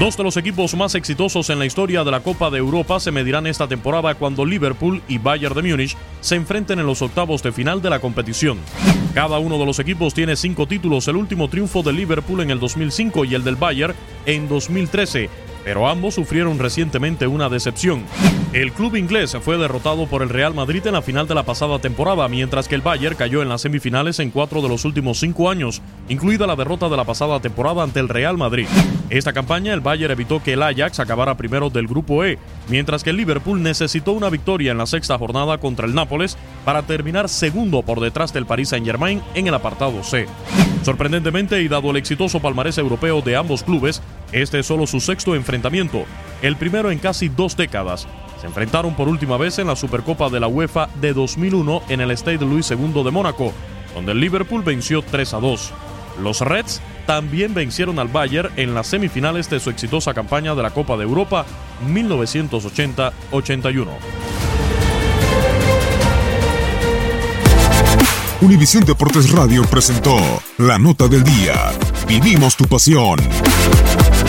Dos de los equipos más exitosos en la historia de la Copa de Europa se medirán esta temporada cuando Liverpool y Bayern de Múnich se enfrenten en los octavos de final de la competición. Cada uno de los equipos tiene cinco títulos, el último triunfo de Liverpool en el 2005 y el del Bayern en 2013, pero ambos sufrieron recientemente una decepción. El club inglés fue derrotado por el Real Madrid en la final de la pasada temporada, mientras que el Bayern cayó en las semifinales en cuatro de los últimos cinco años, incluida la derrota de la pasada temporada ante el Real Madrid. Esta campaña el Bayern evitó que el Ajax acabara primero del grupo E, mientras que el Liverpool necesitó una victoria en la sexta jornada contra el Nápoles para terminar segundo por detrás del Paris Saint-Germain en el apartado C. Sorprendentemente y dado el exitoso palmarés europeo de ambos clubes, este es solo su sexto enfrentamiento, el primero en casi dos décadas. Se enfrentaron por última vez en la Supercopa de la UEFA de 2001 en el Stade Louis II de Mónaco, donde el Liverpool venció 3 a 2. Los Reds también vencieron al Bayern en las semifinales de su exitosa campaña de la Copa de Europa 1980-81. Univisión Deportes Radio presentó La Nota del Día. Vivimos tu pasión.